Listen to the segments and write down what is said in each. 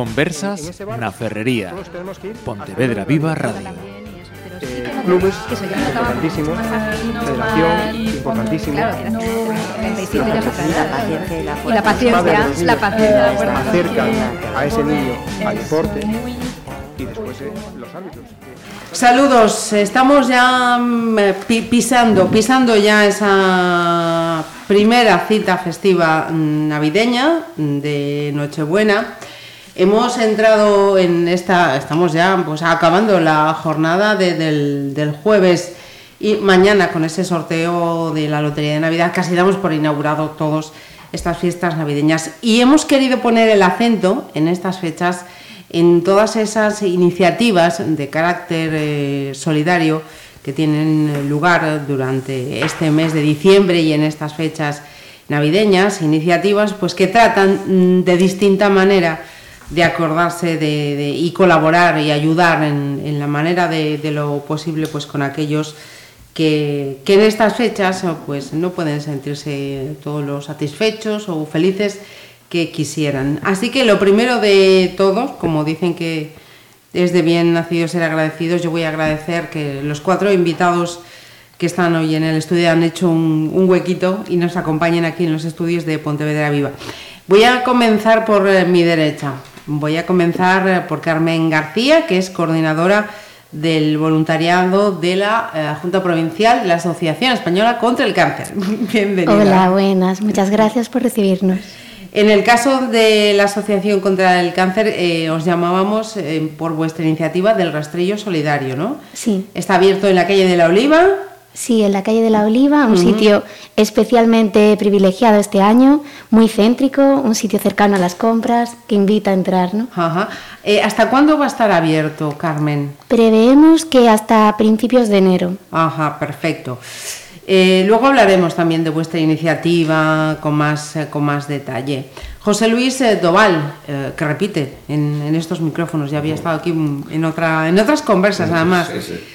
Conversas na Ferrería. Pontevedra Viva Radio. Eh, clubes importantísimos, federación importantísimo. Y la paciencia, la paciencia. Acercan a ese niño al deporte y después eh, los árbitros. Saludos, estamos ya mm, pi- pisando, pisando ya esa primera cita festiva mm, navideña mm, de Nochebuena. Hemos entrado en esta, estamos ya pues acabando la jornada de- del, jueves y mañana con ese sorteo de la Lotería de Navidad casi damos por inaugurado todos estas fiestas navideñas. Y hemos querido poner el acento en estas fechas en todas esas iniciativas de carácter eh, solidario que tienen lugar durante este mes de diciembre y en estas fechas navideñas, iniciativas pues que tratan mm, de distinta manera de acordarse de, y colaborar y ayudar en, la manera de, de lo posible pues con aquellos que, que en estas fechas pues no pueden sentirse todos los satisfechos o felices que quisieran. Así que lo primero de todos, como dicen que es de bien nacido ser agradecidos, yo voy a agradecer que los cuatro invitados que están hoy en el estudio han hecho un, un huequito y nos acompañen aquí en los estudios de Pontevedra Viva. Voy a comenzar por eh, mi derecha. Voy a comenzar eh, por Carmen García, que es coordinadora del voluntariado de la eh, Junta Provincial de la Asociación Española contra el Cáncer. Bienvenida. Hola, buenas. Muchas gracias por recibirnos. En el caso de la Asociación contra el Cáncer, eh, os llamábamos eh, por vuestra iniciativa del rastrillo solidario, ¿no? Sí, Está abierto en la calle de la Oliva. Sí, en la calle de la Oliva, un sitio especialmente privilegiado este año, muy céntrico, un sitio cercano a las compras que invita a entrar, ¿no? Ajá. Eh, ¿Hasta cuándo va a estar abierto, Carmen? Preveemos que hasta principios de enero. Ajá, perfecto. Eh, luego hablaremos también de vuestra iniciativa con más, eh, con más detalle. José Luis eh, Doval, eh, que repite en, en estos micrófonos, ya había estado aquí en, otra, en otras conversas además.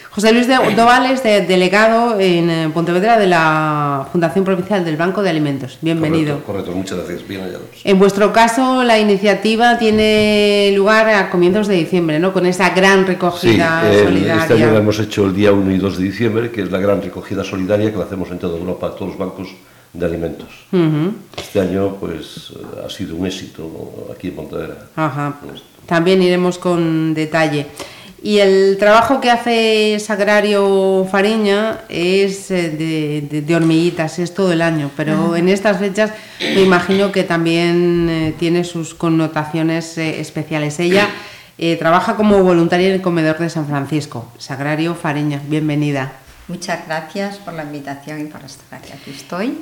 José Luis Doval es de- delegado en eh, Pontevedra de la Fundación Provincial del Banco de Alimentos. Bienvenido. Correcto, correcto, muchas gracias. Bien hallados. En vuestro caso, la iniciativa tiene lugar a comienzos de diciembre, ¿no? Con esa gran recogida el- solidaria. este año la hemos hecho el día 1 y 2 de diciembre, que es la gran recogida solidaria que la hacemos en toda Europa, todos los bancos de alimentos. Este año pues ha sido un éxito aquí en Pontevedra. Ajá. También iremos con detalle. Y el trabajo que hace Sagrario Fariña es eh, de, de- de hormiguitas, es todo el año, pero en estas fechas me imagino que también eh, tiene sus connotaciones eh, especiales. Ella eh, trabaja como voluntaria en el comedor de San Francisco. Sagrario Fariña, bienvenida. Muchas gracias por la invitación y por estar aquí. Aquí estoy.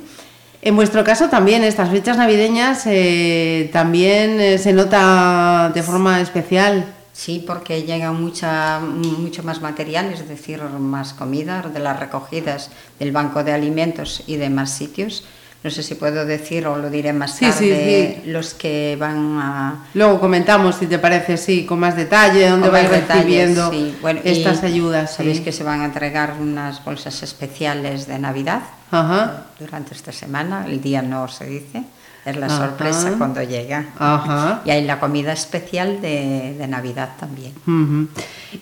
En vuestro caso también, estas fechas navideñas eh, también eh, se nota de forma especial. Sí, porque llega mucha, mucho más material, es decir, más comida de las recogidas del Banco de Alimentos y de más sitios. No sé si puedo decir o lo diré más Sí, sí, tarde, los que van a... Luego comentamos, si te parece, sí, con más detalle, dónde vais recibiendo sí. Bueno, y estas ayudas. sí. Sabéis que se van a entregar unas bolsas especiales de Navidad Ajá, durante esta semana, el día no se dice, es la Ajá. sorpresa cuando llega. ajá. Y hay la comida especial de, de Navidad también.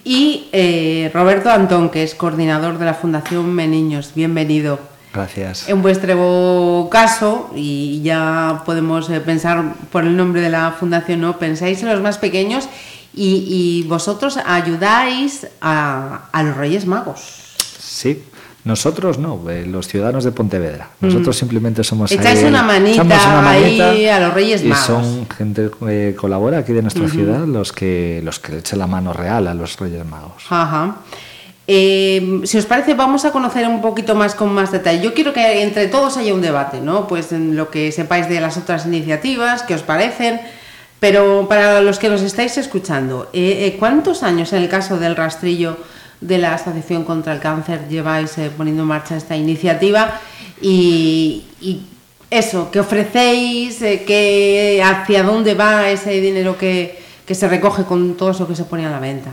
Y eh, Roberto Antón, que es coordinador de la Fundación Meniños, bienvenido. Gracias. En vuestro caso, y ya podemos eh, pensar por el nombre de la fundación, ¿no? Pensáis en los más pequeños y, y vosotros ayudáis a, a los Reyes Magos. Sí, nosotros no, eh, los ciudadanos de Pontevedra. Nosotros simplemente somos. Mm. Echáis ahí- una manita una manita ahí a los Reyes y Magos. son gente que colabora aquí de nuestra ciudad los que los que le echan la mano real a los Reyes Magos. Ajá. Eh, si os parece, vamos a conocer un poquito más con más detalle. Yo quiero que entre todos haya un debate, ¿no? Pues en lo que sepáis de las otras iniciativas, qué os parecen. Pero para los que nos estáis escuchando, eh, eh, ¿cuántos años en el caso del rastrillo de la Asociación contra el Cáncer lleváis eh, poniendo en marcha esta iniciativa? Y, eso, ¿qué ofrecéis? ¿qué, ¿Hacia dónde va ese dinero que, que se recoge con todo eso que se pone a la venta?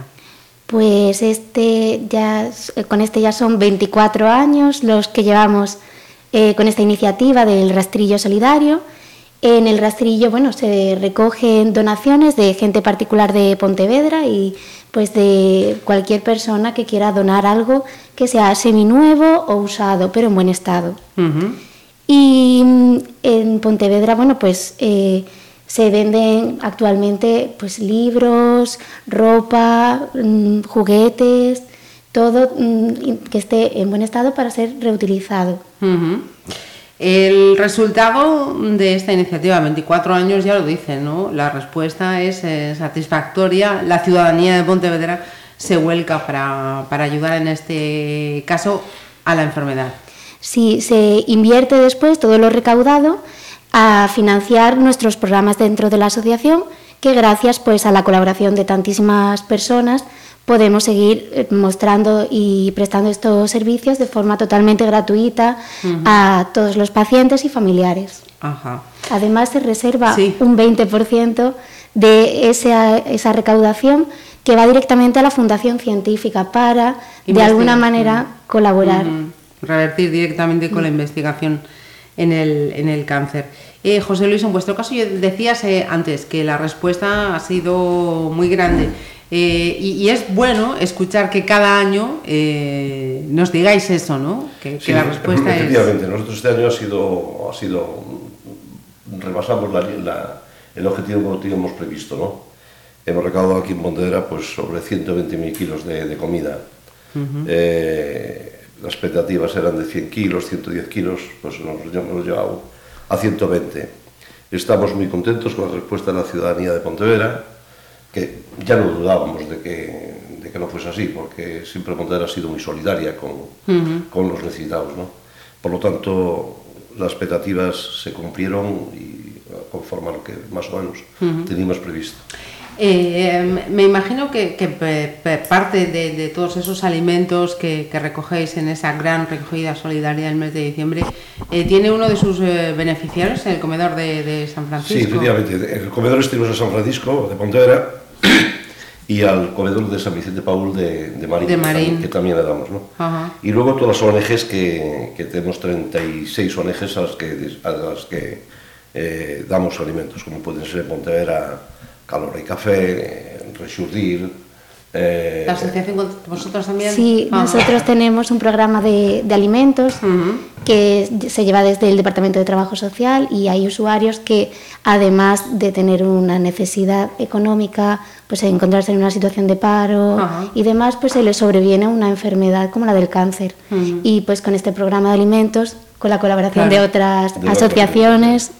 Pues este ya, eh, con este ya son 24 años los que llevamos eh, con esta iniciativa del rastrillo solidario En el rastrillo, bueno, se recogen donaciones de gente particular de Pontevedra y pues de cualquier persona que quiera donar algo que sea seminuevo o usado, pero en buen estado. Y mm, en Pontevedra, bueno, pues eh, se venden actualmente pues libros, ropa, mm, juguetes, todo mm, que esté en buen estado para ser reutilizado. El resultado de esta iniciativa, 24 años ya lo dice, ¿no? La respuesta es eh, satisfactoria. La ciudadanía de Pontevedra se vuelca para, para ayudar en este caso a la enfermedad. Sí, se invierte después todo lo recaudado a financiar nuestros programas dentro de la asociación, que gracias pues a la colaboración de tantísimas personas podemos seguir eh, mostrando y prestando estos servicios de forma totalmente gratuita a todos los pacientes y familiares. Además, se reserva un 20% de esa, esa, recaudación que va directamente a la Fundación Científica para, de alguna manera, colaborar. Revertir directamente con la investigación en el, en el cáncer. Eh, José Luis, en vuestro caso, decías eh, antes que la respuesta ha sido muy grande. Eh, y, es bueno escuchar que cada año eh, nos digáis eso, ¿no? Que, la respuesta es... Efectivamente, nosotros este año ha sido, ha sido rebasamos el objetivo que teníamos previsto, ¿no? Hemos recaudado aquí en Pontevedra pues, sobre 120.000 kilos de, comida. Eh, las expectativas eran de 100 kilos, 110 kilos, pues nos hemos llevado a 120. Estamos muy contentos con la respuesta de la ciudadanía de Pontevedra que ya no dudábamos de que, de que no fuese así, porque siempre Pontevedra ha sido muy solidaria con, uh -huh. con los necesitados. ¿no? Por lo tanto, las expectativas se cumplieron y conforme a lo que más o menos uh -huh. teníamos previsto. Eh, me imagino que, que parte de, de, todos esos alimentos que, que, recogéis en esa gran recogida solidaria del mes de diciembre, eh, ¿tiene uno de sus eh, beneficiarios en el comedor de, de, San Francisco? Sí, efectivamente. El comedor este de San Francisco, de Pontevedra, y al comedor de San Vicente Paul de, de Marín. Que, también le damos. ¿no? Ajá. Y luego todas las ONGs que, que tenemos 36 ONGs a las que, a las que damos alimentos, como pueden ser Pontevedra, Calor y Café, Rexurdir. Eh, ¿La asociación vosotros también? Sí, ah. nosotros tenemos un programa de, de alimentos uh -huh. que se lleva desde el Departamento de Trabajo Social y hay usuarios que, además de tener una necesidad económica, pues encontrarse en una situación de paro uh -huh. y demás, pues se les sobreviene una enfermedad como la del cáncer. Uh -huh. Y pues con este programa de alimentos con la colaboración claro. de otras de asociaciones,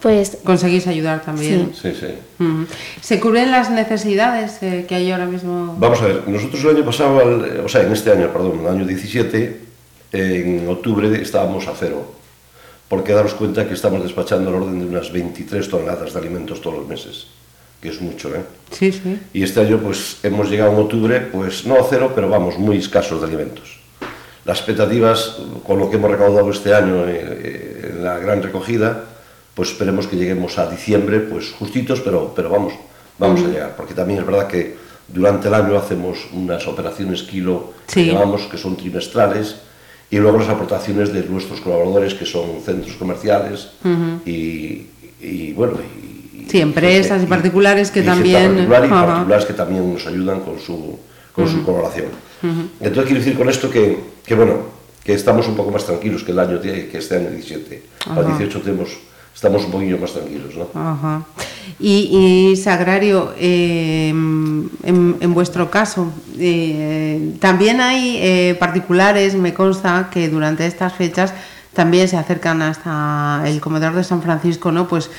pues conseguís ayudar también. Sí, sí. ¿Se cubren las necesidades eh, que hay ahora mismo? Vamos a ver, nosotros el año pasado, o sea, en este año, perdón, el año 17, en octubre estábamos a cero, porque daros cuenta que estamos despachando al orden de unas 23 toneladas de alimentos todos los meses, que es mucho, ¿eh? Sí, sí. Y este año, pues, hemos llegado en octubre, pues, no a cero, pero vamos, muy escasos de alimentos las expectativas con lo que hemos recaudado este año en la gran recogida, pues esperemos que lleguemos a diciembre, pues justitos, pero, pero vamos, vamos uh -huh. a llegar, porque también es verdad que durante el año hacemos unas operaciones kilo, sí. que llamamos, que son trimestrales, y luego las aportaciones de nuestros colaboradores, que son centros comerciales, uh -huh. y, y, bueno, y, sí, empresas y, y particulares que también... Particular y uh -huh. particulares que también nos ayudan con su, con su colaboración. Entonces quiero decir con esto que, que, bueno, que estamos un poco más tranquilos que el año que este año 17. Ajá. Al 18 tenemos, estamos un poquillo más tranquilos, ¿no? Ajá. Y, y Sagrario, eh, en, en, vuestro caso, eh, también hay eh, particulares, me consta, que durante estas fechas también se acercan hasta el comedor de San Francisco, ¿no? Pues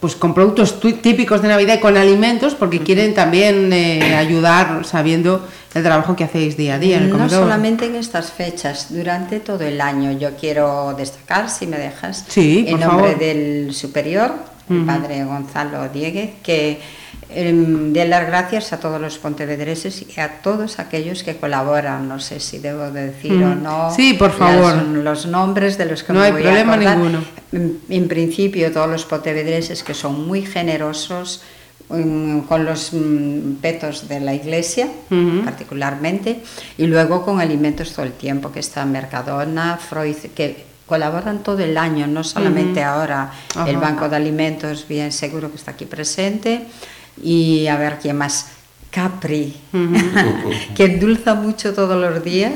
pues con productos típicos de Navidad y con alimentos porque quieren también eh, ayudar sabiendo el trabajo que hacéis día a día en el. No solamente en estas fechas, durante todo el año. Yo quiero destacar, si me dejas, sí, en nombre favor. del superior, el uh -huh. padre Gonzalo Dieguez, que de dar gracias a todos los pontevedreses y a todos aquellos que colaboran. No sé si debo decir mm. o no. Sí, por favor. Las, los nombres de los que no me hay voy problema a acordar. ninguno. En, en, principio, todos los pontevedreses que son muy generosos um, con los um, petos de la iglesia, uh -huh. particularmente, y luego con alimentos todo el tiempo, que está Mercadona, Freud, que colaboran todo el año, no solamente ahora el Banco de Alimentos, bien seguro que está aquí presente, y a ver quién más. Capri, que endulza mucho todos los días,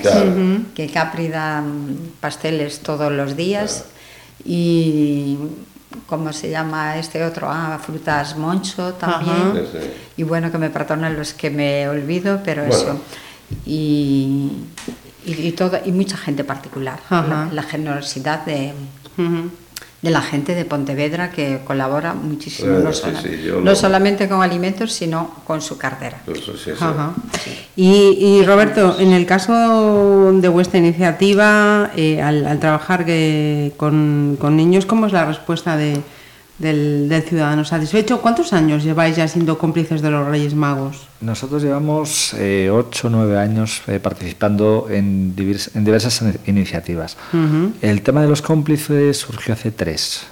que Capri da mm, pasteles todos los días y ¿cómo se llama este otro? Ah, frutas Moncho también. Y bueno, que me perdonen los que me olvido, pero eso. Y, y, todo, y mucha gente particular. La, generosidad de, de la gente de Pontevedra que colabora muchísimo, no, solamente con alimentos, sino con su cartera. Y, Roberto, en el caso de vuestra iniciativa, eh, al, trabajar con, con, niños, ¿cómo es la respuesta de, del, ciudadano satisfecho. ¿Cuántos años lleváis ya siendo cómplices de los Reyes Magos? Nosotros llevamos eh, ocho o nueve años eh, participando en, en, diversas iniciativas. El tema de los cómplices surgió hace tres.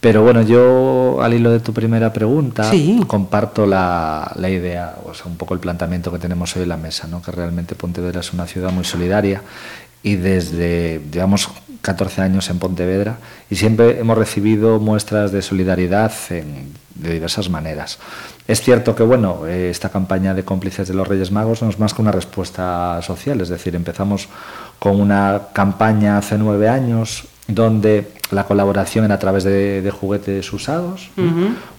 Pero bueno, yo al hilo de tu primera pregunta comparto la, la, idea, o sea, un poco el planteamiento que tenemos hoy en la mesa, ¿no? que realmente Pontevedra es una ciudad muy solidaria y desde, digamos, 14 años en Pontevedra y siempre hemos recibido muestras de solidaridad de diversas maneras. Es cierto que bueno, eh, esta campaña de cómplices de los Reyes Magos no es más que una respuesta social, es decir, empezamos con una campaña hace nueve años donde la colaboración era a través de, juguetes usados,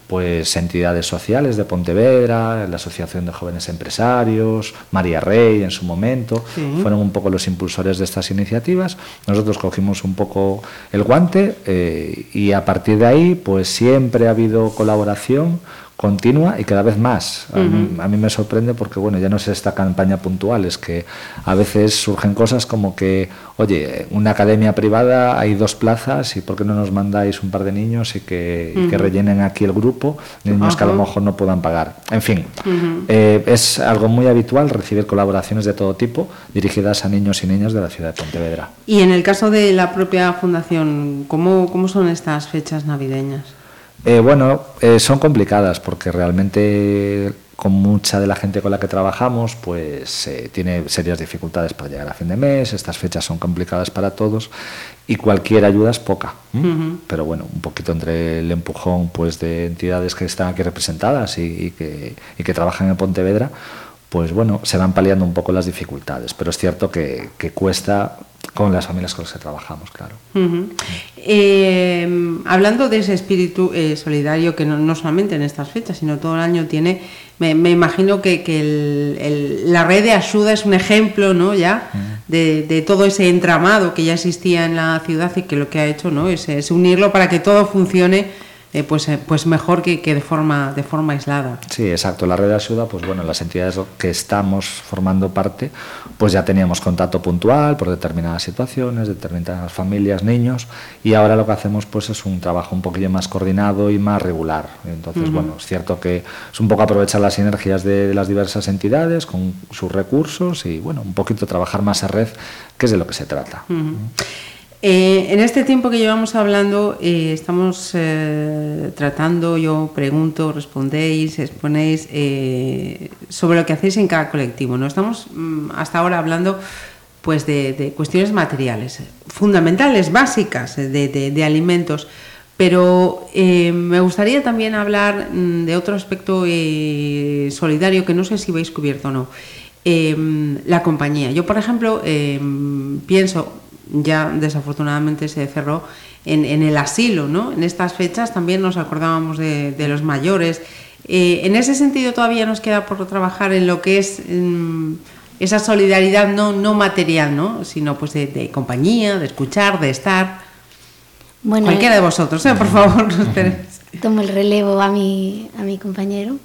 pues entidades sociales de Pontevedra, la Asociación de Jóvenes Empresarios, María Rey en su momento, fueron un poco los impulsores de estas iniciativas. Nosotros cogimos un poco el guante eh, y a partir de ahí pues siempre ha habido colaboración continua y cada vez más. a, mí, me sorprende porque, bueno, ya no es esta campaña puntual, es que a veces surgen cosas como que, oye, una academia privada hay dos plazas y ¿por qué no nos mandáis un par de niños y que, rellenen aquí el grupo? Niños que a lo mejor no puedan pagar. En fin, eh, es algo muy habitual recibir colaboraciones de todo tipo dirigidas a niños y niñas de la ciudad de Pontevedra. Y en el caso de la propia fundación, ¿cómo, cómo son estas fechas navideñas? Eh, bueno, eh, son complicadas porque realmente con mucha de la gente con la que trabajamos, pues eh, tiene serias dificultades para llegar a fin de mes, estas fechas son complicadas para todos y cualquier ayuda es poca. Pero bueno, un poquito entre el empujón pues de entidades que están aquí representadas y, que, y que trabajan en Pontevedra, pues bueno, se van paliando un poco las dificultades, pero es cierto que, cuesta con las familias con las que trabajamos, claro. Eh, hablando de ese espíritu eh, solidario que no, solamente en estas fechas, sino todo el año tiene, me, imagino que, la red de ayuda es un ejemplo, ¿no? Ya de, todo ese entramado que ya existía en la ciudad y que lo que ha hecho, ¿no? es unirlo para que todo funcione eh, pues, eh, pues mejor que, que, de, forma, de forma aislada. Sí, exacto. La red de ayuda, pues bueno, las entidades que estamos formando parte, pues ya teníamos contacto puntual por determinadas situaciones, determinadas familias, niños, y ahora lo que hacemos pues es un trabajo un poquillo más coordinado y más regular. Entonces, bueno, es cierto que es un poco aprovechar las sinergias de, las diversas entidades con sus recursos y, bueno, un poquito trabajar más en red, que es de lo que se trata. Eh, en este tiempo que llevamos hablando, eh, estamos eh, tratando, yo pregunto, respondéis, exponéis sobre lo que hacéis en cada colectivo. ¿no? Estamos mm, hasta ahora hablando pues, de, cuestiones materiales, fundamentales, básicas, de, alimentos. Pero me gustaría también hablar mm, de otro aspecto solidario que no sé si veis cubierto o no. la compañía. Yo, por ejemplo, pienso, ya desafortunadamente se cerró en, el asilo, ¿no? En estas fechas también nos acordábamos de, los mayores. Eh, en ese sentido todavía nos queda por trabajar en lo que es mm, esa solidaridad no, no material, ¿no? Sino pues de, compañía, de escuchar, de estar. Bueno, Cualquiera de vosotros, ¿eh? por favor, no Tomo el relevo a mi, a mi compañero.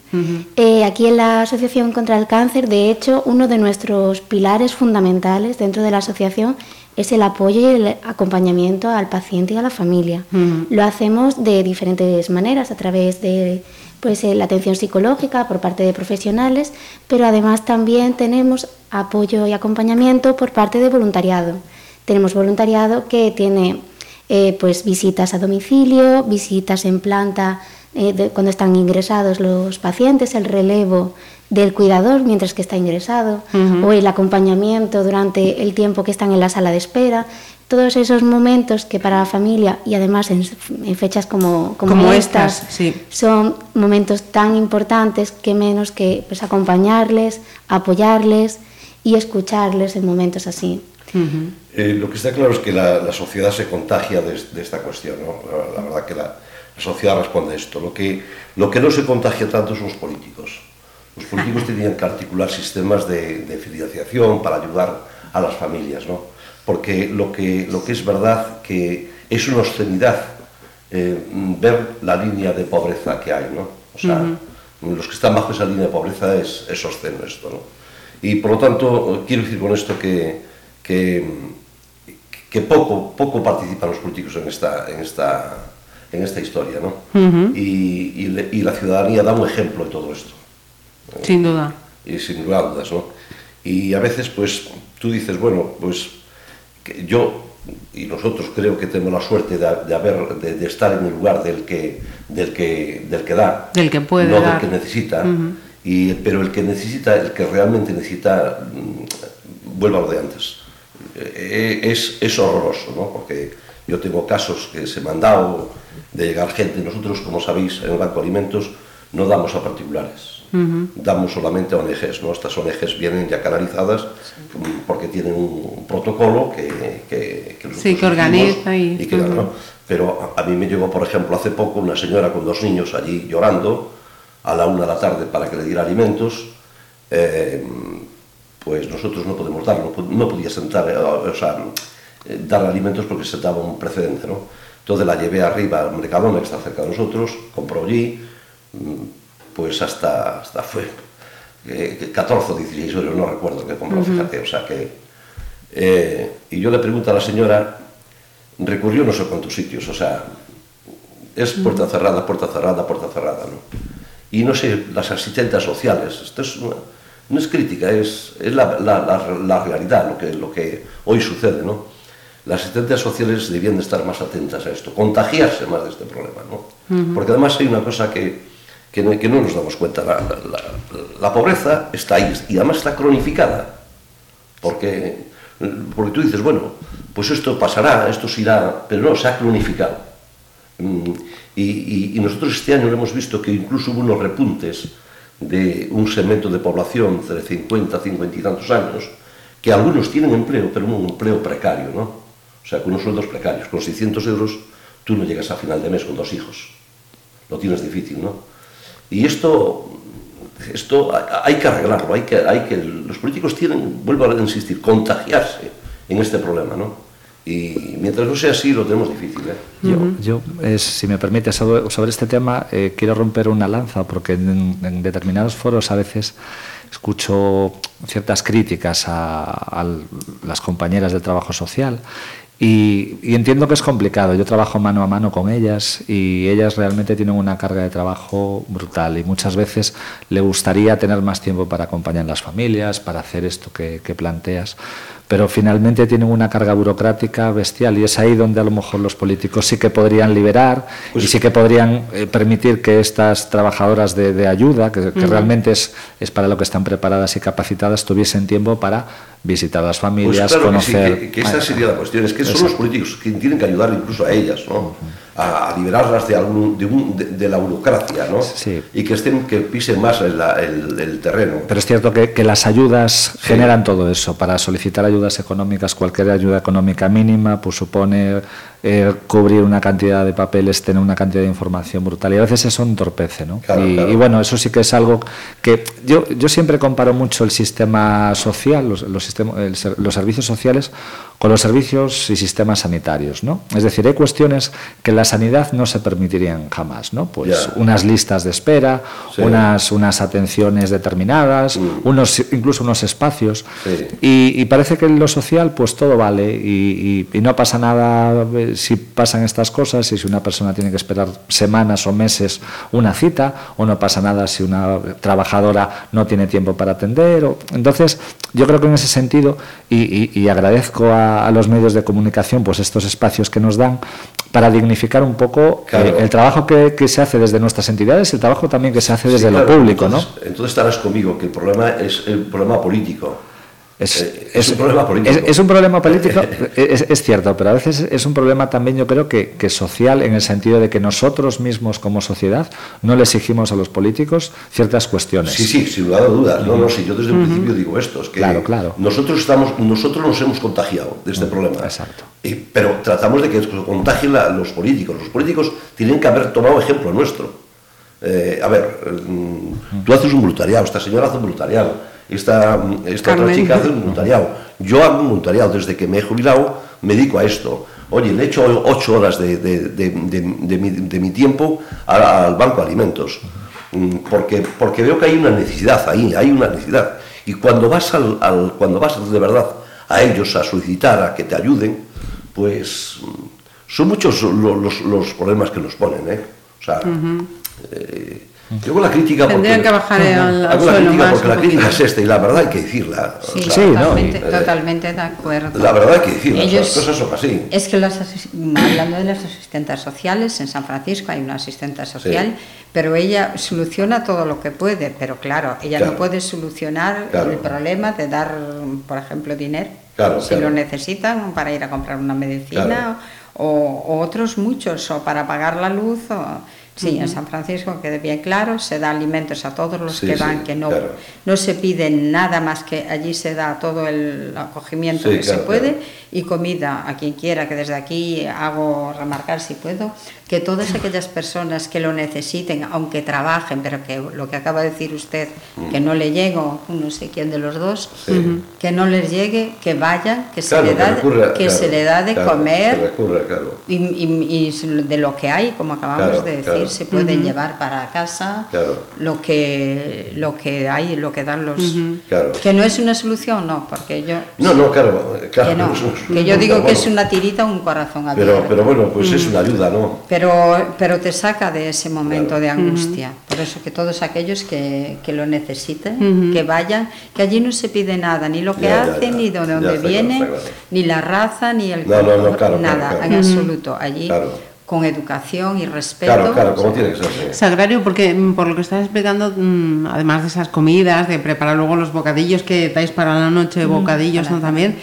Eh, aquí en la Asociación contra el Cáncer, de hecho, uno de nuestros pilares fundamentales dentro de la asociación es el apoyo y el acompañamiento al paciente y a la familia. Lo hacemos de diferentes maneras, a través de pues, eh, la atención psicológica por parte de profesionales, pero además también tenemos apoyo y acompañamiento por parte de voluntariado. Tenemos voluntariado que tiene eh, pues, visitas a domicilio, visitas en planta eh, cuando están ingresados los pacientes, el relevo del cuidador mientras que está ingresado o el acompañamiento durante el tiempo que están en la sala de espera. Todos esos momentos que para la familia y además en, fechas como, como, estas, son momentos tan importantes que menos que pues, acompañarles, apoyarles y escucharles en momentos así. Eh, lo que está claro es que la, sociedad se contagia de, esta cuestión. ¿no? La, verdad que la, sociedad responde a esto. Lo que, lo que no se contagia tanto son los políticos. Los políticos tenían que articular sistemas de, de financiación para ayudar a las familias. ¿no? porque lo que, lo que es verdad que es una obscenidad eh, ver la línea de pobreza que hay, ¿no? O sea, los que están bajo esa línea de pobreza es, es obsceno esto, ¿no? Y por lo tanto, quiero decir con esto que, que, que poco, poco participan los políticos en esta, en esta, en esta historia, ¿no? y, y, la ciudadanía da un ejemplo de todo esto. Sin duda. Y sin dudas, ¿no? Y a veces, pues, tú dices, bueno, pues yo y nosotros creo que tenemos la suerte de, haber, de, estar en el lugar del que, del que, del que da, del que puede no del que necesita, y, pero el que necesita, el que realmente necesita, mm, vuelva a lo de antes. Eh, es, es horroroso, ¿no? porque yo tengo casos que se me han dado de llegar gente, nosotros, como sabéis, en el Banco de Alimentos no damos a particulares damos solamente ONGs, ¿no? Estas ONGs vienen ya canalizadas porque tienen un protocolo que, que, que, sí, que organiza y... y que, ¿no? Pero a, mí me llegó, por ejemplo, hace poco una señora con dos niños allí llorando a la una de la tarde para que le diera alimentos. Eh, pues nosotros no podemos darlo, no podía sentar, eh, o sea, eh, dar alimentos porque se daba un precedente, ¿no? Entonces la llevé arriba al Mercadona, que está cerca de nosotros, compró allí, mm, pues hasta, hasta fue 14 o 16 euros, no recuerdo que compró, fíjate, o sea que... Eh, y yo le pregunto a la señora, recurrió no sé cuántos sitios, o sea, es puerta cerrada, puerta cerrada, puerta cerrada, ¿no? Y no sé, las asistentes sociales, esto es no es crítica, es, es la, la, la, realidad, lo que, lo que hoy sucede, ¿no? Las asistentes sociales debían de estar más atentas a esto, contagiarse más de este problema, ¿no? Porque además hay una cosa que, que no, nos damos cuenta. La, la, la, pobreza está ahí y además está cronificada. Porque, porque tú dices, bueno, pues esto pasará, esto se irá, pero no, se ha cronificado. Mm, y, y, y nosotros este año hemos visto que incluso hubo unos repuntes de un segmento de población de 50, 50 y tantos años, que algunos tienen empleo, pero un empleo precario, ¿no? O sea, con unos sueldos precarios. Con 600 euros tú no llegas a final de mes con dos hijos. Lo tienes difícil, ¿no? Y esto, esto hay que arreglarlo, hay que, hay que, los políticos tienen, vuelvo a insistir, contagiarse en este problema, ¿no? Y mientras no sea así, lo tenemos difícil. ¿eh? Yo, yo si me permite, sobre, sobre este tema, eh, quiero romper una lanza, porque en, en, determinados foros a veces escucho ciertas críticas a, a las compañeras del trabajo social y, entiendo que es complicado. Yo trabajo mano a mano con ellas y ellas realmente tienen una carga de trabajo brutal y muchas veces le gustaría tener más tiempo para acompañar a las familias, para hacer esto que, que planteas pero finalmente tienen una carga burocrática bestial y es ahí donde a lo mejor los políticos sí que podrían liberar y sí. que podrían eh, permitir que estas trabajadoras de, de ayuda, que, que realmente es, es, para lo que están preparadas y capacitadas, tuviesen tiempo para visitar a las familias, pues claro conocer... Que, sí, que, que esa sería la cuestión, es que son los políticos que tienen que ayudar incluso a ellas, ¿no? Uh -huh a, liberarlas de, algún, de, un, de, de, la burocracia, ¿no? Sí. Y que estén, que pisen más el, el, el terreno. Pero es cierto que, que las ayudas sí. generan todo eso. Para solicitar ayudas económicas, cualquier ayuda económica mínima, pues supone eh, cubrir una cantidad de papeles, tener una cantidad de información brutal. Y a veces eso entorpece, ¿no? Claro, y, claro. y, bueno, eso sí que es algo que yo, yo siempre comparo mucho el sistema social, los, los, sistema, el, los servicios sociales, con los servicios y sistemas sanitarios, ¿no? Es decir, hay cuestiones que la sanidad no se permitirían jamás, ¿no? Pues yeah. unas listas de espera, sí. unas, unas atenciones determinadas, mm. unos, incluso unos espacios. Sí. Y, y, parece que en lo social, pues todo vale y, y, y no pasa nada eh, si pasan estas cosas y si una persona tiene que esperar semanas o meses una cita, o no pasa nada si una trabajadora no tiene tiempo para atender. O... Entonces, yo creo que en ese sentido, y agradezco a a, los medios de comunicación pues estos espacios que nos dan para dignificar un poco eh, el trabajo que, que, se hace desde nuestras entidades, el trabajo también que se hace desde lo público, entonces, ¿no? Entonces estarás conmigo que el problema es el problema político. Es, eh, es, un problema político. Es, es un problema político, es, cierto, pero a veces es un problema también, yo creo, que, que, social, en el sentido de que nosotros mismos como sociedad no le exigimos a los políticos ciertas cuestiones. Sí, sí, sin lugar a dudas. No, no, si yo desde el principio digo esto, es que claro, claro. Nosotros, estamos, nosotros nos hemos contagiado de este problema. Exacto. Y, pero tratamos de que contagien la, los políticos. Los políticos tienen que haber tomado ejemplo nuestro. Eh, a ver, mm, tú haces un voluntariado, esta señora hace un voluntariado esta, esta otra chica hace un voluntariado. Yo hago un voluntariado desde que me he jubilado, me dedico a esto. Oye, le echo ocho horas de, de, de, de mi, mi, tiempo al, al, Banco de Alimentos, mm, porque, porque veo que hay una necesidad ahí, hay una necesidad. Y cuando vas, al, al, cuando vas de verdad a ellos a solicitar, a que te ayuden, pues mm, son muchos los, los, los problemas que nos ponen. ¿eh? O sea, uh -huh. eh, yo con la crítica Tendrían porque, que bajar al, al hago la suelo crítica más porque la crítica es esta y la verdad hay que decirla. Sí, o sea, Sí, ¿no? totalmente, Eh, totalmente de acuerdo. La verdad hay que decirla, Ellos- las cosas son así. Es que las hablando de las asistentes sociales, en San Francisco hay una asistente social, Sí. pero ella soluciona todo lo que puede, pero claro, ella Claro. no puede solucionar Claro. el problema de dar, por ejemplo, dinero, Claro, si claro. lo necesitan para ir a comprar una medicina, Claro. o, o otros muchos, o para pagar la luz, o... Sí, en San Francisco quede bien claro, se da alimentos a todos los Sí, que sí, van, que no, claro. no se pide nada más que allí se da todo el acogimiento Sí, que claro, se puede claro. y comida a quien quiera, que desde aquí hago remarcar si puedo, que todas aquellas personas que lo necesiten, aunque trabajen, pero que lo que acaba de decir usted, que no le llego, no sé quién de los dos, Mm. Que no les llegue, que vayan, que se le da, que recurra, que claro, se le da de comer recurra, claro. y, y- y de lo que hay, como acabamos de decir. Se pueden llevar para casa Claro. lo que lo que hay, lo que dan los Claro. que no es una solución, no, porque yo No, no, claro, claro. que no, que yo digo que es una tirita, un corazón abierto. Pero, pero bueno, pues es una ayuda, ¿no? Pero, pero te saca de ese momento de angustia. Por eso que todos aquellos que, que lo necesiten, que vayan, que allí no se pide nada, ni lo que Ya, hacen, ya. ni de dónde viene, ni la raza, ni el No, no, no, color, claro, nada, en absoluto. Allí. Con educación y respeto. Claro, claro, como tiene que ser. Sagrario, porque mm, por lo que estás explicando, mm, además de esas comidas, de preparar luego los bocadillos que dais para la noche, bocadillos, para ¿no? También.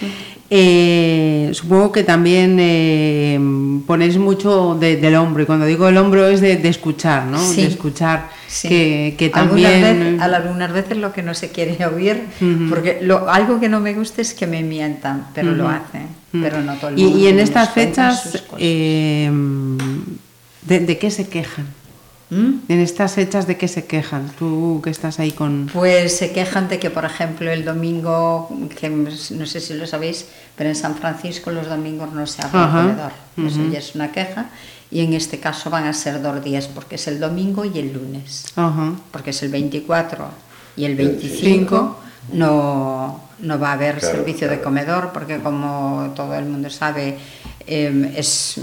Eh, supongo que también eh, ponéis mucho de- del hombro, y cuando digo el hombro es de, de escuchar, ¿no? Sí. De escuchar Sí. que, que Algunas también... veces- algunas veces lo que no se quiere oír, porque lo, algo que no me gusta es que me mientan, pero lo hacen, pero no todo el mundo. y en estas fechas, eh, ¿de, de qué se quejan? ¿Mm? En estas fechas, ¿de qué se quejan? Tú que estás ahí con... Pues se quejan de que, por ejemplo, el domingo, que no sé si lo sabéis, pero en San Francisco los domingos no se abre Ajá, el comedor. Eso ujú. ya es una queja. Y en este caso van a ser dos días, porque es el domingo y el lunes. Ajá. Porque es el 24 y el El 25 no, no va a haber Claro, servicio de claro. comedor, porque como todo el mundo sabe, eh, es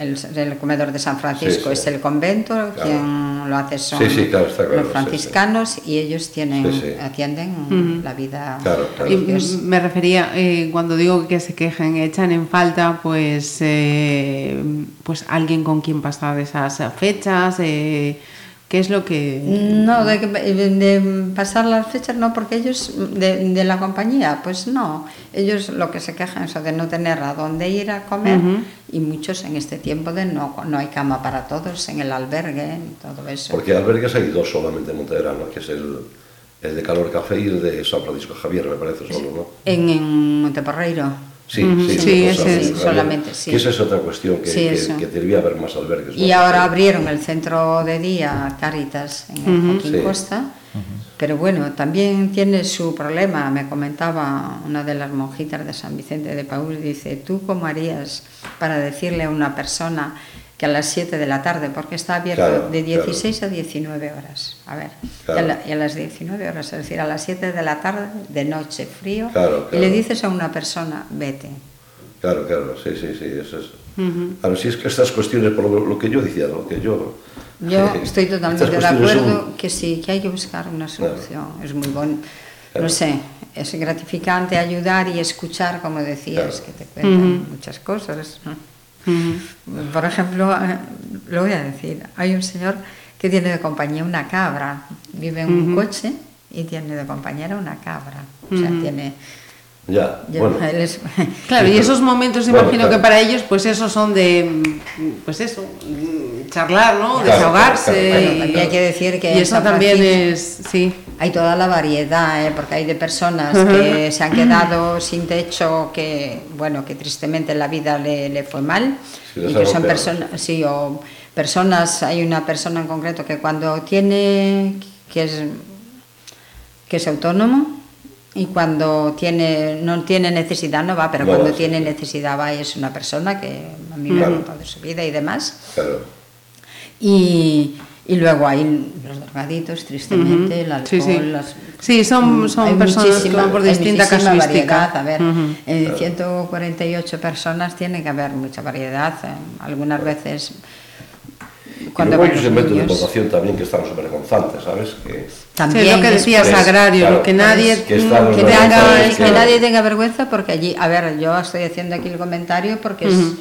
el, el comedor de San Francisco Sí, sí. es el convento, Claro. quien lo hace son Sí, sí, claro, está claro, los sí, franciscanos y ellos tienen Sí, sí. atienden la vida Claro, claro. Y me refería, eh, cuando digo que se quejen, echan en falta, pues, eh, pues alguien con quien pasar esas fechas, eh, ¿qué es lo que...? No, de, que- de pasar las fechas no, porque ellos, de, de la compañía, pues no. Ellos lo que se quejan es de no tener a dónde ir a comer y muchos en este tiempo de no, no hay cama para todos en el albergue y todo eso. Porque albergues hay dos solamente en Montedera, ¿no? Que es el, el de Calor Café y el de San Francisco Javier, me parece solo, ¿no? En, en Monteporreiro. Sí, Ujú. sí, Sí, es. Sí, rara. solamente, sí. Que esa es otra cuestión, que, Sí, que, que debería haber más albergues. Y ¿no? ahora abrieron el centro de día Caritas en el Ujú. Joaquín Sí. Costa, pero bueno, también tiene su problema. Me comentaba una de las monjitas de San Vicente de Paúl, dice, ¿tú cómo harías para decirle a una persona que a las 7 de la tarde, porque está abierto Claro, de claro. 16 a 19 horas, a ver, y, a la- y a las 19 horas, es decir, a las 7 de la tarde, de noche, frío, Claro, y le dices a una persona, vete. Claro, claro, sí, sí, sí, eso es. Claro, si es que estas cuestiones, por lo, lo que yo decía, lo que yo... Yo estoy totalmente de acuerdo son- que sí, que hay que buscar una solución. Es muy bueno. no sé, es gratificante ayudar y escuchar, como decías, que te cuentan muchas cosas. Por ejemplo, eh, lo voy a decir, hay un señor que tiene de compañía una cabra, vive en un coche y tiene de compañera una cabra. O sea, tiene ya, bueno. Claro, y esos momentos imagino que para ellos, pues esos son de, pues eso, charlar, ¿no? Desahogarse. y, hay que decir que y eso también es, sí. Hay toda la variedad, ¿eh? porque hay de personas que se han quedado sin techo, que, bueno, que tristemente en la vida le, le fue mal, y que son personas, sí, o personas, hay una persona en concreto que cuando tiene, que es, que es autónomo, y cuando tiene, no tiene necesidad no va, pero cuando tiene necesidad va y es una persona que a mí me ha contado de su vida y demás. Claro. Y, y, luego hay los drogaditos, tristemente, el alcohol. Sí, sí. Las, sí son, son personas que van por distinta casuística. A ver, en 148 personas tiene que haber mucha variedad. Algunas veces cuando y luego hay un segmento de población también que están vergonzantes, ¿sabes? Que, también sí, lo que decías, es, agrario, claro, lo que nadie, que, mm, que, tenga, que, nadie tenga vergüenza, porque allí, a ver, yo estoy haciendo aquí el comentario porque uh -huh.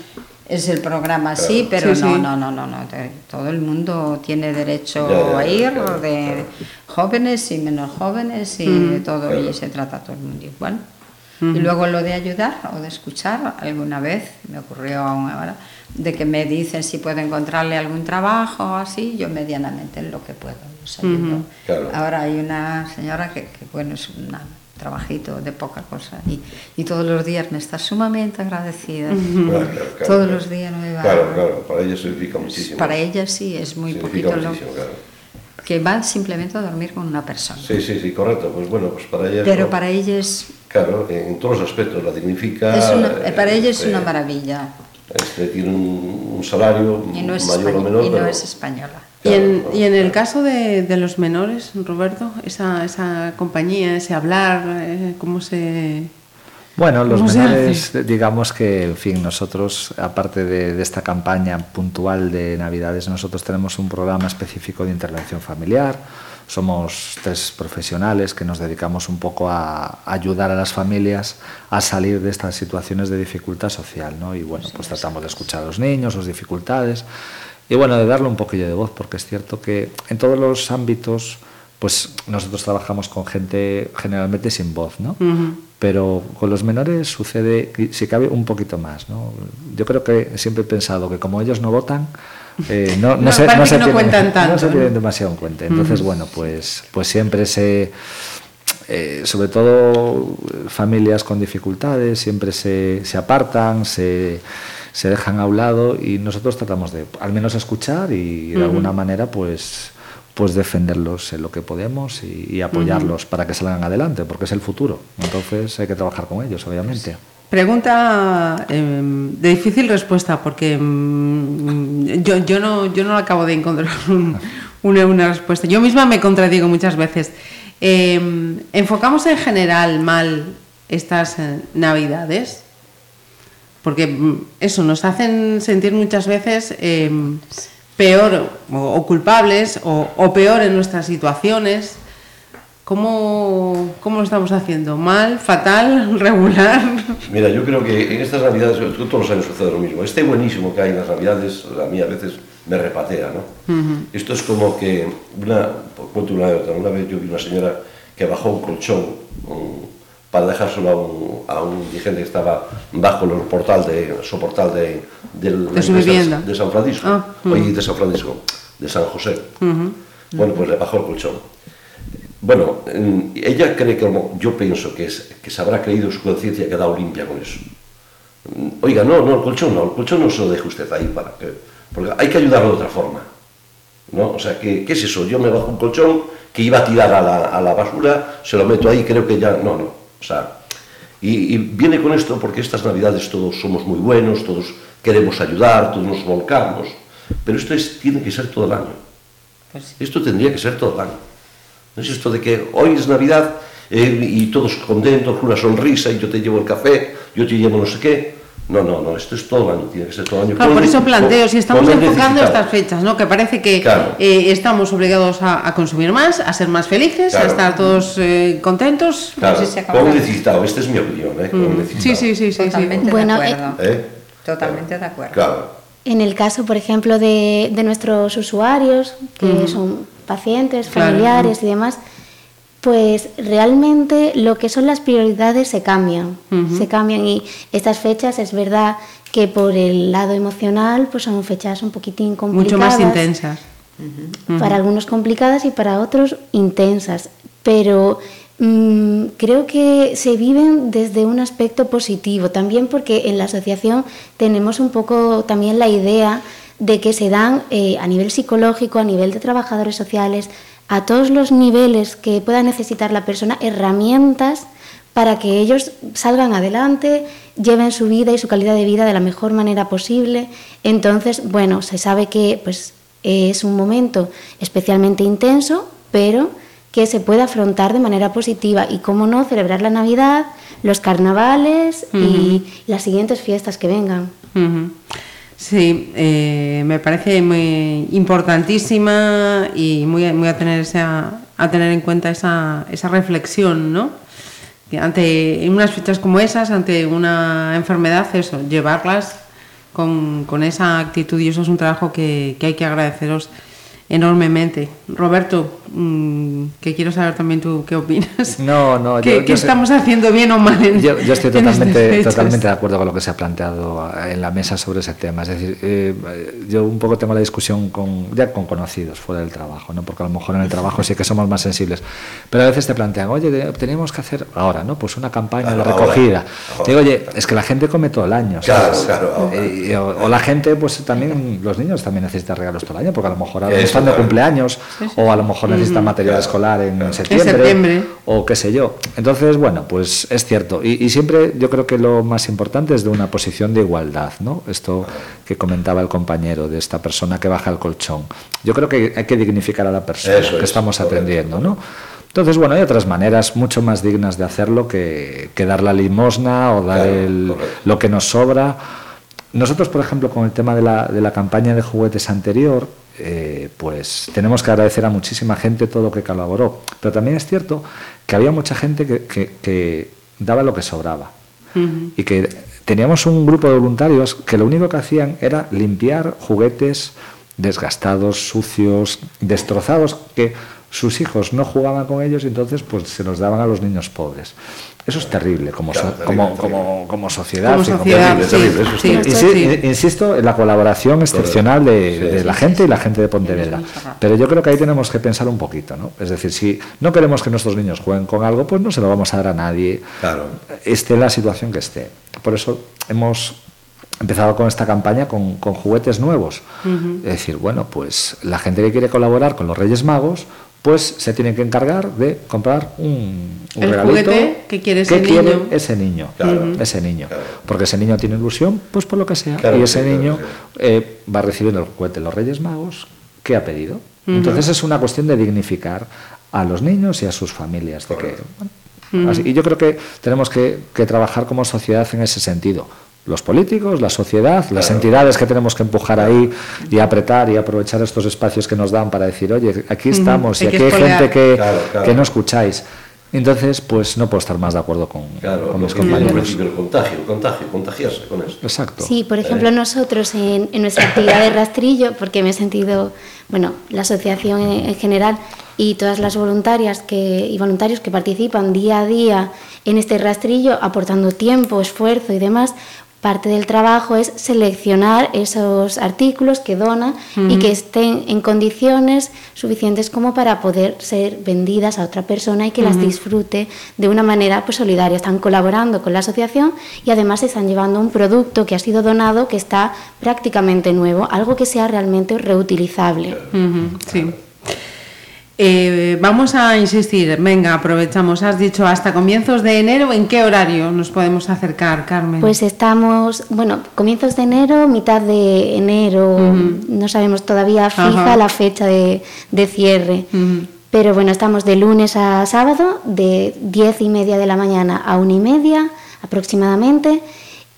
es, es, el programa claro. sí, pero sí, no, sí. no, no, no, no, todo el mundo tiene derecho ya, ya, a ir, claro, de jóvenes y menos jóvenes y uh -huh. de todo, y se trata a todo el mundo igual. Uh -huh. Y luego lo de ayudar o de escuchar, alguna vez me ocurrió ahora de que me dicen si puedo encontrarle algún trabajo o así, yo medianamente en lo que puedo. Uh -huh. claro. Ahora hay una señora que, que, bueno, es un trabajito de poca cosa y, y, todos los días me está sumamente agradecida. Uh -huh. claro, claro, todos los días me va. Claro, claro, para ella significa muchísimo. Para ella sí, es muy poquito lo que va simplemente a dormir con una persona. Sí, sí, sí, correcto. Pues bueno, pues para ella. Pero para ella es. Claro, en todos los aspectos la dignifica. Es una, para ella es una maravilla este, tiene un, un salario no mayor o menor. Y no pero, es española. Claro, y, en, y en el caso de, de, los menores, Roberto, esa, esa compañía, ese hablar, eh, ¿cómo se...? Bueno, los menores, digamos que, en fin, nosotros, aparte de, de, esta campaña puntual de Navidades, nosotros tenemos un programa específico de intervención familiar. Somos tres profesionales que nos dedicamos un poco a ayudar a las familias a salir de estas situaciones de dificultad social, ¿no? Y bueno, pues tratamos de escuchar a los niños, sus dificultades y bueno, de darle un poquillo de voz, porque es cierto que en todos los ámbitos, pues nosotros trabajamos con gente generalmente sin voz, ¿no? Uh -huh. Pero con los menores sucede, si cabe, un poquito más, ¿no? Yo creo que siempre he pensado que como ellos no votan, eh, no, no, no, se, no, se tienen, tanto, no se tienen demasiado en cuenta. Entonces, uh -huh. bueno, pues, pues siempre se... Eh, sobre todo familias con dificultades siempre se, se apartan, se se dejan a un lado y nosotros tratamos de al menos escuchar y de uh -huh. alguna manera pues pues defenderlos en lo que podemos y, y apoyarlos uh -huh. para que salgan adelante porque es el futuro entonces hay que trabajar con ellos obviamente Pregunta eh, de difícil respuesta porque mm, yo, yo, no, yo no acabo de encontrar un, una, una, respuesta. Yo misma me contradigo muchas veces. Eh, ¿Enfocamos en general mal estas eh, navidades? porque mm, eso nos hacen sentir muchas veces eh, peor o, o culpables o, o, peor en nuestras situaciones. ¿Cómo, ¿Cómo lo estamos haciendo? ¿Mal? ¿Fatal? ¿Regular? Mira, yo creo que en estas navidades, todos los años sucede lo mismo. Este buenísimo que hay en las navidades, a mí a veces me repatea, ¿no? Uh -huh. Esto es como que, una, cuento una otra, una vez yo vi una señora que bajó un colchón, un, para dejárselo a un, a un dirigente que estaba bajo el portal de, soportal de, de, de, su vivienda. de San Francisco, ah, uh -huh. de San Francisco, de San José. Uh -huh. Bueno, pues le bajó el colchón. Bueno, ella cree que, yo pienso que, es, que se habrá creído su conciencia ha quedado limpia con eso. Oiga, no, no, el colchón no, el colchón no se lo deje usted ahí para que, porque hay que ayudarlo de otra forma. ¿no? O sea, ¿qué, ¿qué es eso? Yo me bajo un colchón que iba a tirar a la, a la basura, se lo meto ahí, creo que ya, no, no, o sea, y, y, viene con esto porque estas navidades todos somos muy buenos, todos queremos ayudar, todos nos volcamos, pero esto es, tiene que ser todo el año. Pues sí. Esto tendría que ser todo el año. No es esto de que hoy es Navidad eh, y todos contentos, con una sonrisa, y yo te llevo el café, yo te llevo no sé qué. No, no, no, esto es todo el año, tiene que ser todo el año. Claro, por eso planteo, si estamos enfocando estas fechas, ¿no? Que parece que Claro. eh, estamos obligados a, a consumir más, a ser más felices, a estar todos eh, contentos. Claro, No sé si acaba necesitado, esta es mi opinión, ¿eh? Necesitado. Sí, sí, sí, sí. sí. Totalmente Bueno, de acuerdo. ¿Eh? Totalmente de acuerdo. Claro. En el caso, por ejemplo, de, de nuestros usuarios, que son pacientes, Claro. familiares y demás, pues realmente lo que son las prioridades se cambian, se cambian. Y estas fechas es verdad que por el lado emocional pues son fechas un poquitín complicadas. Mucho más intensas. para algunos complicadas y para otros intensas, pero mm, creo que se viven desde un aspecto positivo, también porque en la asociación tenemos un poco también la idea de que se dan eh, a nivel psicológico, a nivel de trabajadores sociales, a todos los niveles que pueda necesitar la persona, herramientas para que ellos salgan adelante, lleven su vida y su calidad de vida de la mejor manera posible. Entonces, bueno, se sabe que pues, es un momento especialmente intenso, pero que se puede afrontar de manera positiva y, cómo no, celebrar la Navidad, los carnavales y las siguientes fiestas que vengan. Sí, eh, me parece muy importantísima y muy, muy a, tener esa- a tener en cuenta esa, esa reflexión, ¿no? Ante unas fechas como esas, ante una enfermedad, eso, llevarlas con, con esa actitud y eso es un trabajo que, que hay que agradeceros enormemente. Roberto, mm, que quiero saber también tú qué opinas. No, no, ¿Qué, yo- yo qué sé- estamos haciendo bien o mal en Yo, yo estoy totalmente, totalmente de acuerdo con lo que se ha planteado en la mesa sobre ese tema. Es decir, eh, yo un poco tengo la discusión con, ya con conocidos fuera del trabajo, ¿no? porque a lo mejor en el trabajo sí que somos más sensibles. Pero a veces te plantean, oye, de- tenemos que hacer ahora, ¿no? Pues una campaña de Claro, recogida. ahora, Digo, oye, es que la gente come todo el año. Claro, ¿sabes? claro, ahora. Eh, o, o la gente, pues también, los niños también necesitan regalos todo el año, porque a lo mejor ahora están de cumpleaños, o a lo mejor necesitan material Claro, escolar en claro. septiembre, septiembre. o qué sé yo. Entonces, bueno, pues es cierto. Y, y siempre yo creo que lo más importante es de una posición de igualdad, ¿no? Esto que comentaba el compañero de esta persona que baja el colchón. Yo creo que hay que dignificar a la persona Eso que es, estamos correcto. atendiendo, ¿no? Entonces, bueno, hay otras maneras mucho más dignas de hacerlo que, que dar la limosna o dar Claro, el- lo que nos sobra. Nosotros, por ejemplo, con el tema de la, de la campaña de juguetes anterior, eh, pues tenemos que agradecer a muchísima gente todo lo que colaboró. Pero también es cierto que había mucha gente que, que- que daba lo que sobraba. Y que teníamos un grupo de voluntarios que lo único que hacían era limpiar juguetes desgastados, sucios, destrozados, que sus hijos no jugaban con ellos y entonces pues se los daban a los niños pobres. Eso es terrible como, so- Claro, terrible, como, terrible. como, como sociedad. Como y como- sociedad, terrible, sí, terrible, eso es sí, terrible. esto Insi- sí. Insisto en la colaboración excepcional de, Sí, de sí, la sí, gente y la gente de Pontevedra. Pero yo creo que ahí tenemos que pensar un poquito, ¿no? Es decir, si no queremos que nuestros niños jueguen con algo, pues no se lo vamos a dar a nadie, Claro. esté en la situación que esté. Por eso hemos empezado con esta campaña con, con juguetes nuevos. Es decir, bueno, pues la gente que quiere colaborar con los Reyes Magos, pues se tiene que encargar de comprar un, un El regalito juguete que quiere ese niño. ese niño, Claro. ese niño, Claro. porque ese niño tiene ilusión, pues por lo que sea, Claro y ese sí, niño sí. eh, va recibiendo el juguete de los Reyes Magos que ha pedido. Entonces es una cuestión de dignificar a los niños y a sus familias, de que bueno, así- y yo creo que tenemos que, que trabajar como sociedad en ese sentido. Los políticos, la sociedad, las Claro. entidades que tenemos que empujar ahí y apretar y aprovechar estos espacios que nos dan para decir, oye, aquí estamos y aquí hay gente que, Claro, claro. que no escucháis. Entonces, pues no puedo estar más de acuerdo con, Claro, con mis compañeros. principio, el contagio, contagio, contagiarse con esto. Exacto. Sí, por ejemplo, nosotros en, en nuestra actividad de rastrillo, porque me he sentido, bueno, la asociación en, en general y todas las voluntarias que, y voluntarios que participan día a día en este rastrillo, aportando tiempo, esfuerzo y demás, parte del trabajo es seleccionar esos artículos que donan y que estén en condiciones suficientes como para poder ser vendidas a otra persona y que las disfrute de una manera pues solidaria. Están colaborando con la asociación y además están llevando un producto que ha sido donado que está prácticamente nuevo, algo que sea realmente reutilizable. Sí. Eh, vamos a insistir, venga, aprovechamos. Has dicho hasta comienzos de enero, ¿en qué horario nos podemos acercar, Carmen? Pues estamos, bueno, comienzos de enero, mitad de enero, no sabemos todavía fija Ajá. la fecha de, de cierre. Pero bueno, estamos de lunes a sábado, de diez y media de la mañana a una y media aproximadamente.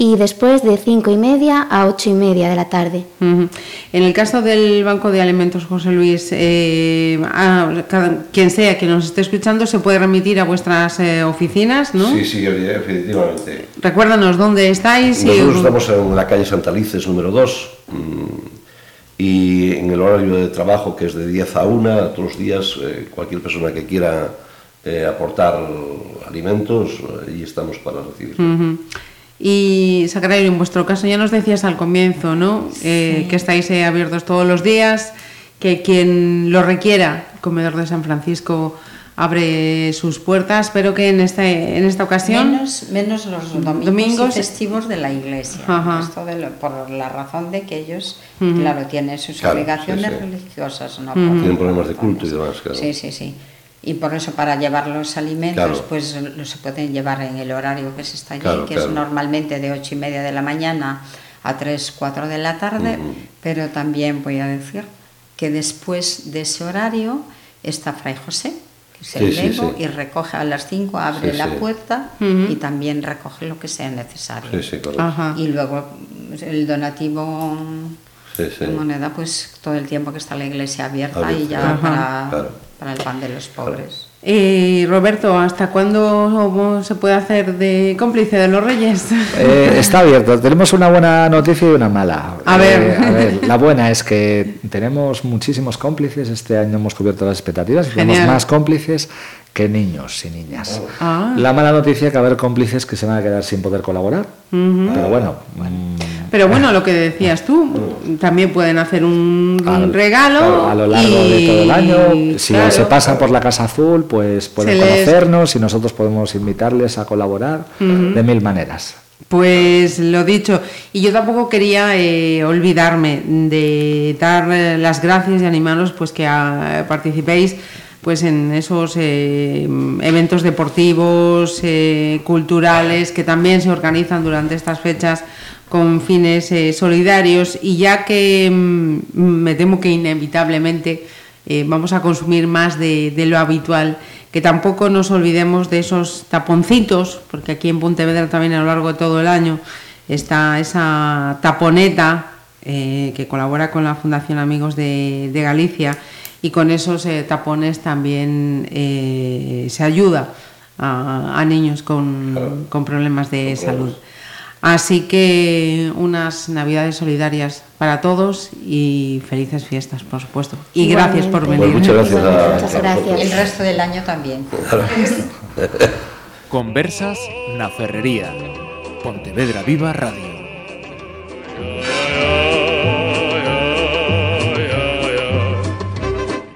Y después de cinco y media a ocho y media de la tarde. En el caso del Banco de Alimentos, José Luis, eh, quien sea que nos esté escuchando se puede remitir a vuestras eh, oficinas, ¿no? Sí, sí, efectivamente. Recuérdanos dónde estáis. Nosotros estamos en la calle Santalices número 2 mm, y en el horario de trabajo que es de 10 a 1, todos los días, eh, cualquier persona que quiera aportar alimentos, y estamos para recibir. Y Sacrario, en vuestro caso ya nos decías al comienzo, ¿no? Eh, que estáis eh, abiertos todos los días, que quien lo requiera, el comedor de San Francisco abre sus puertas, pero que en esta, en esta ocasión... Menos, los domingos, festivos de la iglesia, por la razón de que ellos, claro, tienen sus obligaciones religiosas. ¿no? Tienen problemas de culto y demás, claro. Sí, sí, sí y por eso para llevar los alimentos pues no se pueden llevar en el horario que se está allí, que es normalmente de ocho y media de la mañana a 3, 4 de la tarde, pero también voy a decir que después de ese horario está Fray José, que es el y recoge a las 5, abre la puerta y también recoge lo que sea necesario. Y luego el donativo moneda, pues todo el tiempo que está la iglesia abierta y ya para para el pan de los pobres. Y Roberto, ¿hasta cuándo se puede hacer de cómplice de los reyes? Eh, está abierto. Tenemos una buena noticia y una mala. A, ver. Eh, a ver. La buena es que tenemos muchísimos cómplices. Este año hemos cubierto las expectativas y tenemos más cómplices que niños y niñas. Ah. La mala noticia es que va a haber cómplices que se van a quedar sin poder colaborar. Pero bueno. Pero bueno, lo que decías tú, también pueden hacer un, regalo. a lo largo de todo el año. Si se pasan por la Casa Azul, pues pueden conocernos y nosotros podemos invitarles a colaborar de mil maneras. Pues lo dicho, y yo tampoco quería eh, olvidarme de dar las gracias y animaros pues que participéis pues en esos eh, eventos deportivos, eh, culturales que también se organizan durante estas fechas con fines eh, solidarios y ya que mm, me temo que inevitablemente vamos a consumir más de, lo habitual, que tampoco nos olvidemos de esos taponcitos, porque aquí en Pontevedra también a lo largo de todo el año está esa taponeta que colabora con la Fundación Amigos de Galicia y con esos eh, tapones también eh, se ayuda a, niños con, problemas de salud. Así que unas navidades solidarias para todos y felices fiestas, por supuesto. Y gracias por venir. Pues muchas gracias. muchas gracias. El resto del año también. Conversas na Ferrería. Pontevedra Viva Radio.